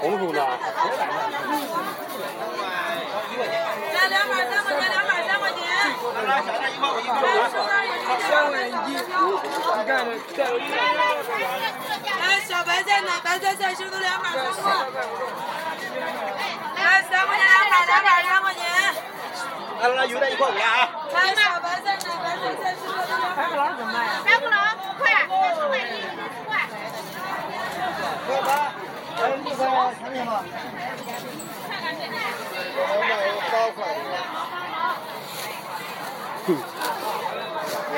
红薯呢？来两盘三块钱，两盘三块钱。来收点也是两块钱。来小白菜呢？白菜菜收都两盘三块。来三块钱两盘，两盘三块钱。来来来，有点一块五啊！来小白菜呢？白菜菜收都两盘。白不冷，快，四块一，四块。还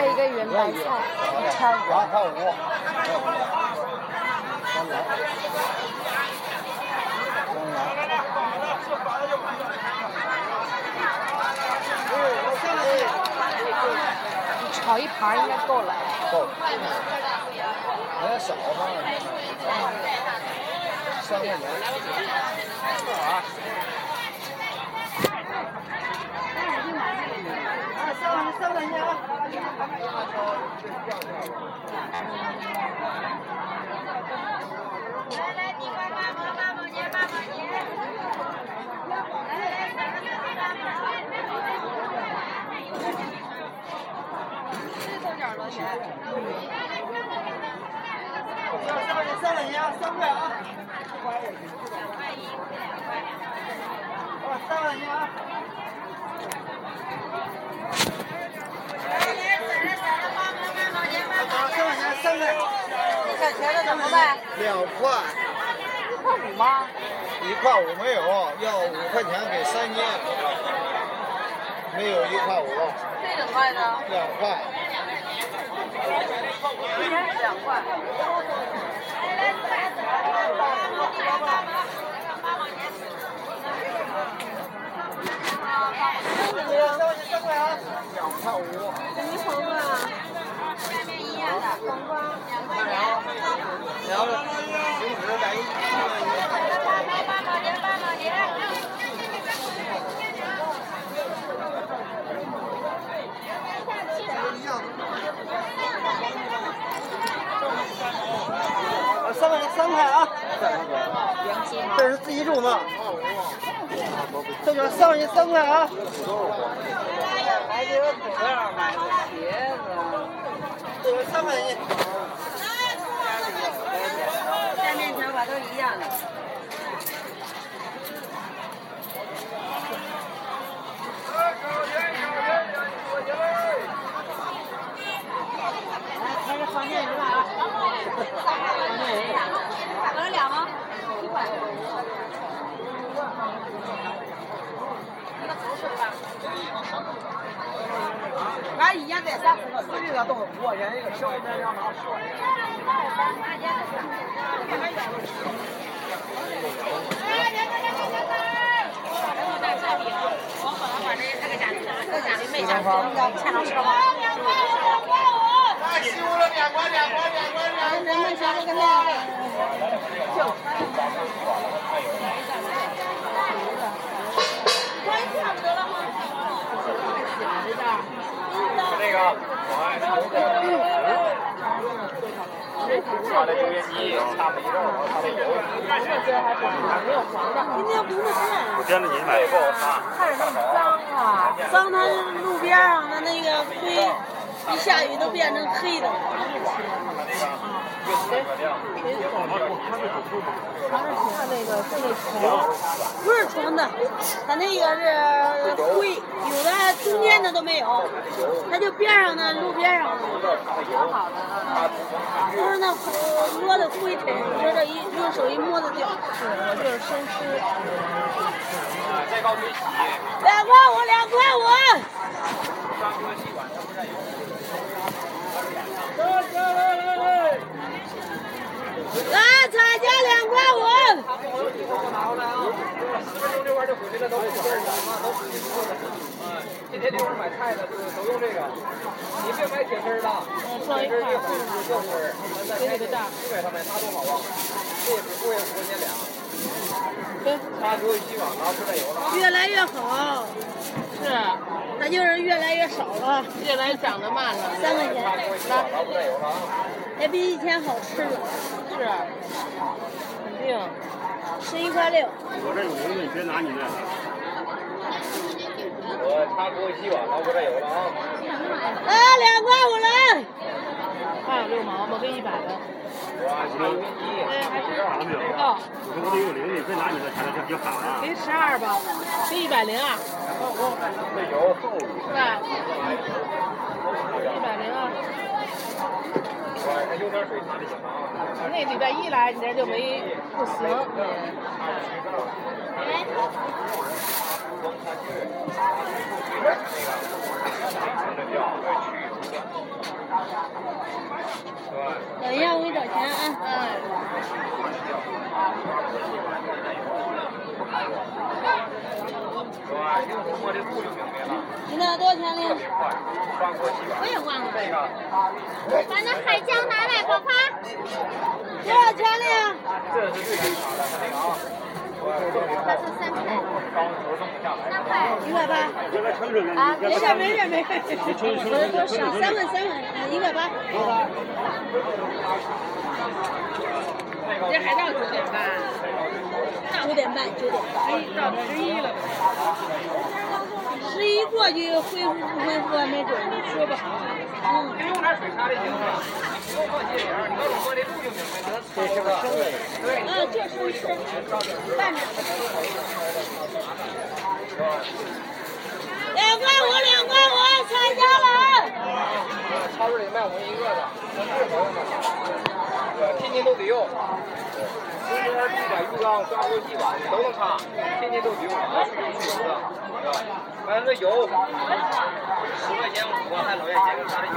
有一个圆白菜，一圈儿两块五。炒一盘应该够了。够。有点少嘛。三块钱。啊，三三块钱啊。来来，地瓜八毛，八毛钱，八毛钱。来来，三个六八三块钱，三块钱，三块啊。啊，三块啊。三块钱，三块。小钱的怎么办？两块。一块五吗？一块五没有，要五块钱给三斤。没有一块五。这两块呢？两块。一天是两块。三块啊。两块五。什么黄瓜？下面一样的黄瓜，两块钱。然后，零食来一。八毛八毛钱，三块钱，三块啊。这是自己种的。这就是三块钱，三块啊。还给我腿上买的鞋子。这个三块钱。下面条吧都一样的。来，开始放电鱼了啊！放电鱼，我这俩吗？一块。俺一年在三十个，实际上都是五块钱一个，小一点两毛十块钱。钱老师吗？哎，十五了，两块，两块，两块，两块。人们想那个那个。那个，他的油烟机差不多，他的油。今天不是我见着你买过看。着那么脏啊！脏，它路边上的那个灰，一下雨都变成黑的了。它那个是那虫，不是虫子，它那个是灰，有的中间的都没有，它就边上的路边上的，挺好的啊。不是那落的灰尘，你说这一用手一摸就掉。是我就是生吃。两块五，两块五。来，彩价两块五。今天这会儿买菜的都都用这个，你别买铁丝儿的，铁丝儿一会儿是儿，那天的价基本上买它多好啊，这也不贵，五块钱俩。它只有希望了，不再有了。越来越好，是，那就是越来越少了，越来越长得慢了。三块钱，它只有希望了，不再有了啊。也比以前好吃了。是，肯定。十一块六。我这有零的，你别拿你那个。我插锅洗碗了，我这有了啊。啊，两块五了。还有六毛，我给一百的。哇，七分一。哎，还是好了没有？哦，我说我这有零的，你别拿你的，钱这就喊了。给十二吧，给一百零啊。这有。是吧？一百零啊。那礼拜一来，你这就没不行。等一下，我给你找钱啊。你那多少钱呢？我也忘了。把那海椒拿来，宝宝。多少钱呢？这是最正常的，那个啊。它是三块。三块。一块八。啊，没事没事没事。我的多少？三块三块，嗯，一块八。这还到九点半。九点半，九点。哎，到十一了。十一过去恢复不恢复还没准呢，说不好。嗯。给用点水茶的行吗？这是个生的。对。嗯，就是是。拌着。两块五，两块五，参加了。超市里卖我一个的，天天都得用。其实地板、浴缸、刷锅、洗碗你都能擦，天天都得用，去油的，是吧？完了油，十块钱五个，还老爷捡个啥的油。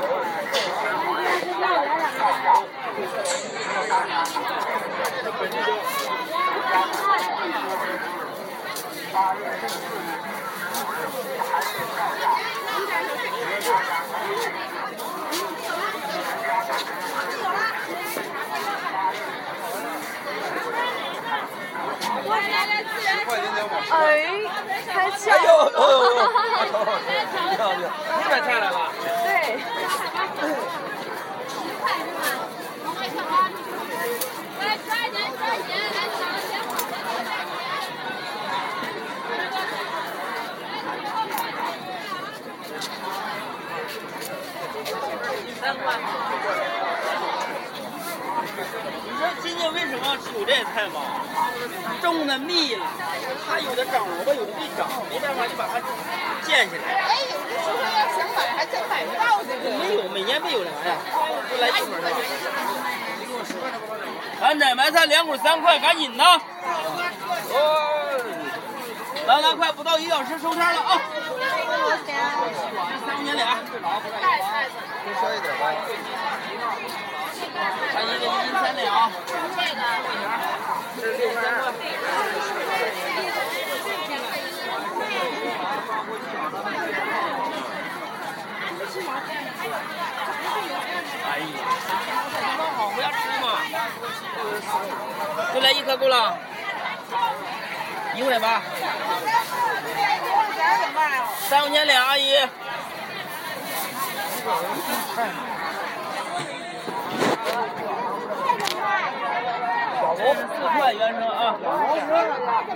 哎，太巧哎呦呦呦呦！你好，你好，你买菜来了？对。你说今年为什么要有这菜吗？种的密了，它有的长萝卜，有的没长，没办法就把它建起来。哎，有的时候要想买，还真买不到这个。没有，每年没有来呀，就来一会儿了。咱这买菜两捆三块，赶紧的。来来，快不到一小时收摊了啊！三块钱俩。多说一点吧。看一个一斤三两。这是六块二。哎呀，刚好不要吃嘛。就来一颗够了。一块八。三块钱两，阿姨。小龙四块原生啊。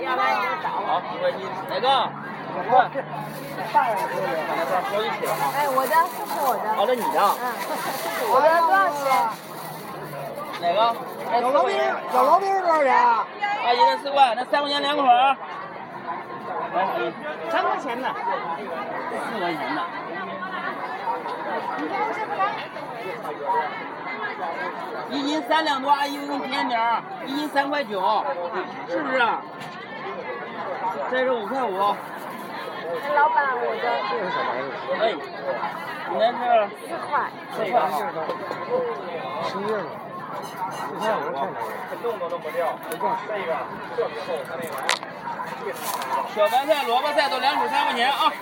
要不然你就找。好，哪个？五块。大人可以。那边好一起了。哎，我的，这是我的。哦，这你的。我的多少钱？哪个？小老兵，小老兵多少钱啊？阿姨，那四块，那三块钱两口儿。三块钱的。四块钱的。一斤三两多，阿姨我给你便宜点儿，一斤三块九，是不是？这是五块五。老板，我的。哎，你那是四块。四块。十月了。四块五看着。动都动不掉。这个特别厚，它那玩意儿。小白菜、萝卜菜都两口三块钱啊。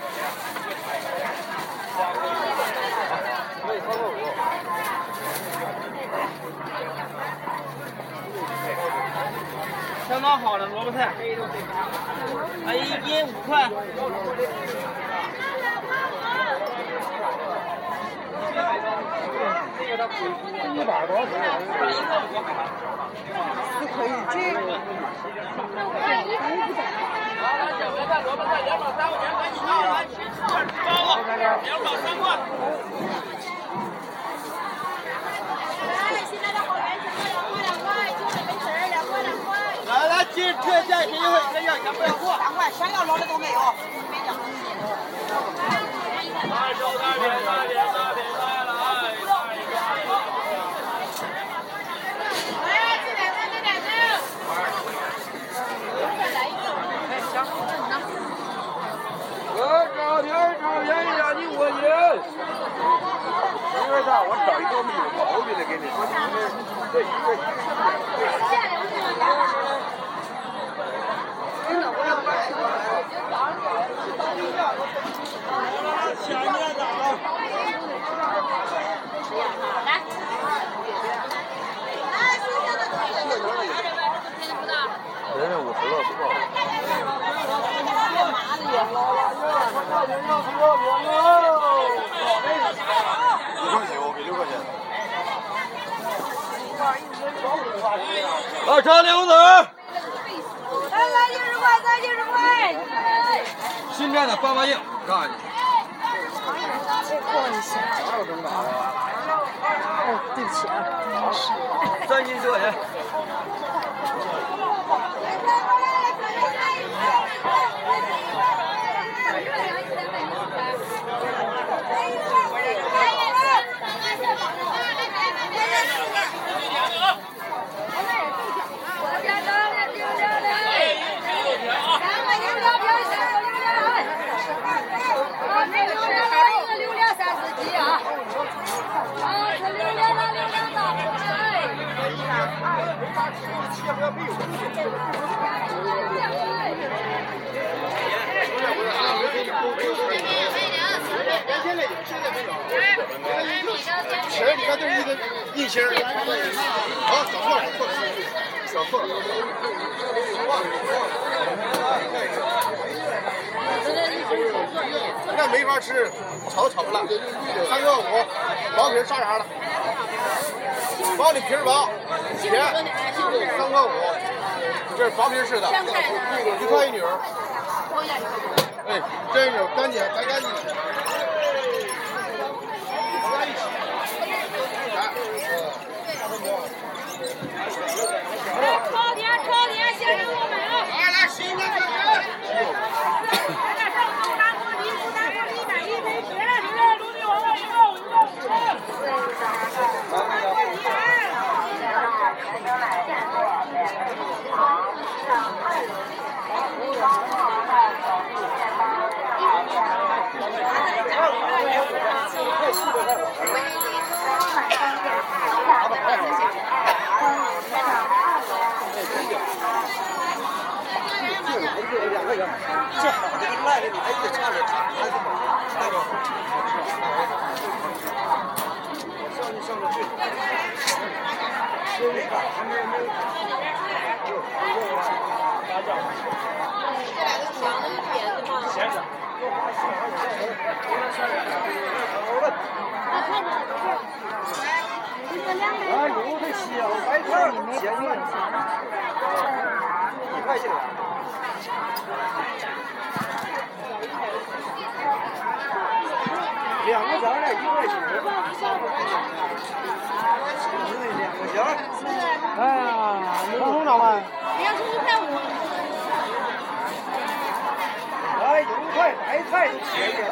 可以三块五。当好的萝卜菜，一斤五块。一百多钱。是可以这。两百萝卜菜，两百三块钱，赶紧拿来吃吃包子，两百三块。来，现在的好元钱两块两块，就这没事儿，两块两块。来来，今儿特价，谁会谁要钱不要货。三块，想要老的都没有。没有。来，收大饼，大饼，大饼来了，哎，来，这两个，这两个。我找天找便宜让你过瘾。因为啥？我找一个没有毛病的给你。这一个真的，我要买一个。前面的啊。人家五十了，不够。一块钱，我给六块钱。老张两个子。来来，六十块，再六十块。新店的八八硬，告诉你。哦，对不起啊。三斤十块钱。你看这是一个硬芯儿，啊，找错了，错了，找错了。那没法吃，炒都炒不烂。三个五，薄皮沙瓤的，薄里皮儿薄，甜，三个五，这是薄皮式的，一块一女儿。哎，这是干净，干干净。在一起。超甜超甜，先生我买啊！来来，新的这个。来点上猪大锅底，猪大锅底买一杯十，十卤的黄瓜一个，一个十。猪大锅底啊！两块钱，这好的跟赖的你还得差点差，还是买那个。上去上得去。啊，有两个枣儿一块钱。两个馅儿。哎呀，红红的吗？两十一块五。来，油菜、白菜都切一点。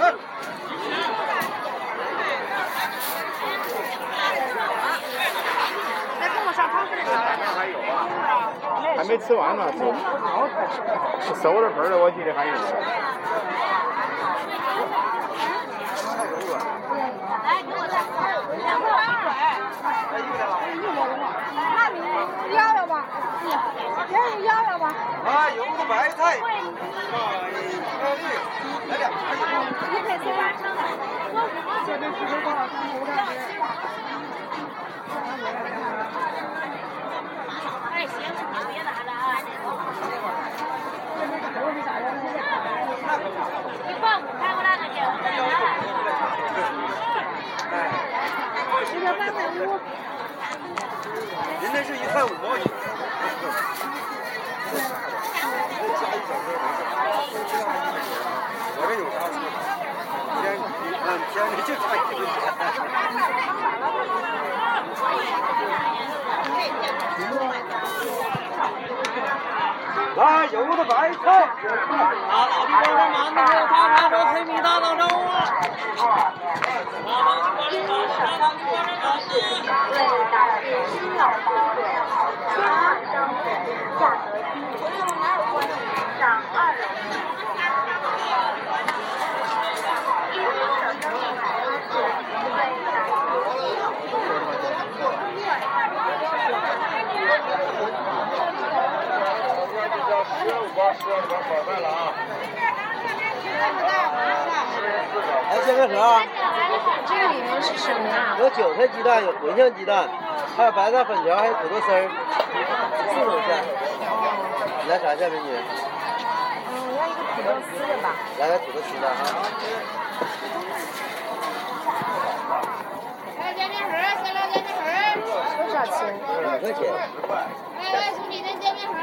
来跟我上超市还有啊，还没吃完呢，熟了。盆的，我记得还有。来，给我再两块二。那你要了吧？便宜要了吧？啊，有个白菜。来两块。一块钱。哎，行，你别了啊。一块五开过来的姐，这个八块五。来，有的好。老弟帮帮忙的是大长洲黑米大当中啊！啊，老弟过来忙，大老弟过来忙的。为打击新老方便，天马商品，价格低，欢迎上二楼。十五包，十二包炒饭了啊！来煎饼盒，这个里面是什么呀？有韭菜鸡蛋，有茴香鸡蛋，还有白菜粉条，还有土豆丝儿，四种馅。你来啥馅，美女？嗯，我要一个土豆丝的吧。来个土豆丝的啊。来煎饼盒，先来煎饼盒。多少钱？两块钱。来来，兄弟，那煎饼盒。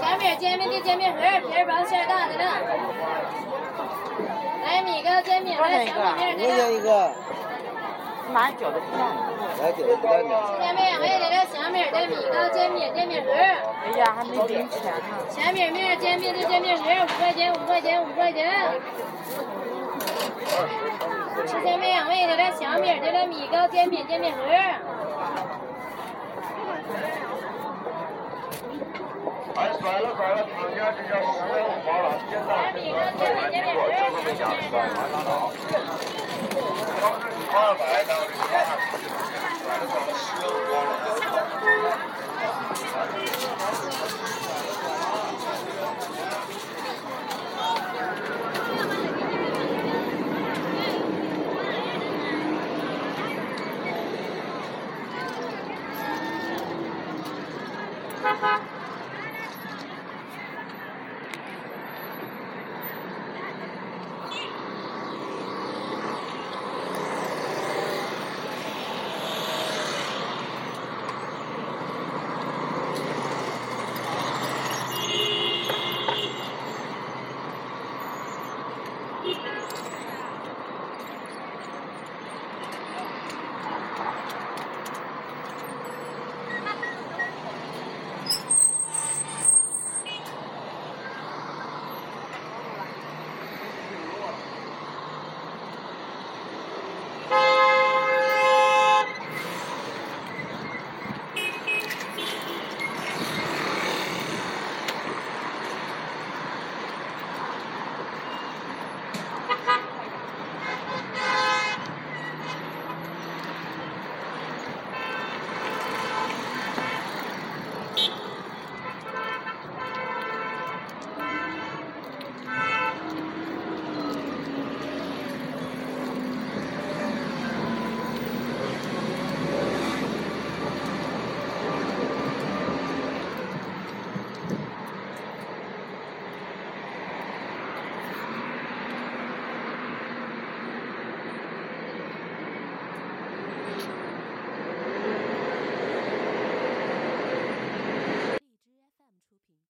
小米煎饼的煎饼盒，皮儿薄馅儿大的了。来米糕煎饼，来小米面五块钱一个。拿饺子鸡蛋。来韭菜鸡蛋的。下面两位来来小米的米糕煎饼煎饼盒。哎呀，还没零钱呢。小米面煎饼的煎饼盒，五块钱，五块钱，五块钱。吃下面两位的来小米的来米糕煎饼煎饼盒。哎甩了甩了，厂家这家十元五包了，现在这个购买结果就这么讲，甩完拉倒。当时你八百，当时你八百，甩了甩了十元五包了。